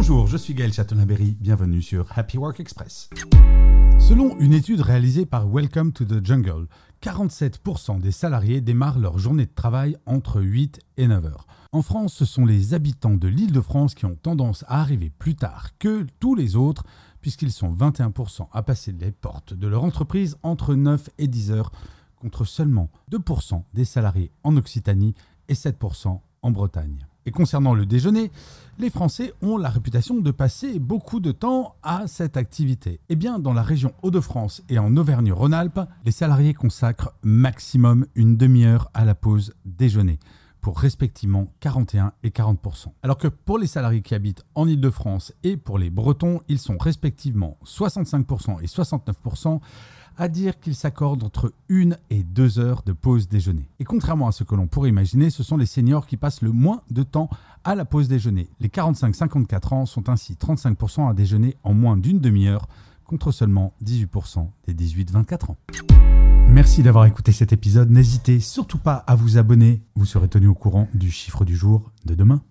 Bonjour, je suis Gaël Chatonaberry, bienvenue sur Happy Work Express. Selon une étude réalisée par Welcome to the Jungle, 47% des salariés démarrent leur journée de travail entre 8 et 9 heures. En France, ce sont les habitants de l'île de France qui ont tendance à arriver plus tard que tous les autres, puisqu'ils sont 21% à passer les portes de leur entreprise entre 9 et 10 heures, contre seulement 2% des salariés en Occitanie et 7% en Bretagne. Et concernant le déjeuner, les Français ont la réputation de passer beaucoup de temps à cette activité. Eh bien, dans la région Hauts-de-France et en Auvergne-Rhône-Alpes, les salariés consacrent maximum une demi-heure à la pause déjeuner pour respectivement 41 et 40% Alors que pour les salariés qui habitent en Île-de-France et pour les Bretons, ils sont respectivement 65% et 69% à dire qu'ils s'accordent entre une et deux heures de pause déjeuner. Et contrairement à ce que l'on pourrait imaginer, ce sont les seniors qui passent le moins de temps à la pause déjeuner. Les 45-54 ans sont ainsi 35% à déjeuner en moins d'une demi-heure, contre seulement 18% des 18-24 ans. Merci d'avoir écouté cet épisode. N'hésitez surtout pas à vous abonner. Vous serez tenu au courant du chiffre du jour de demain.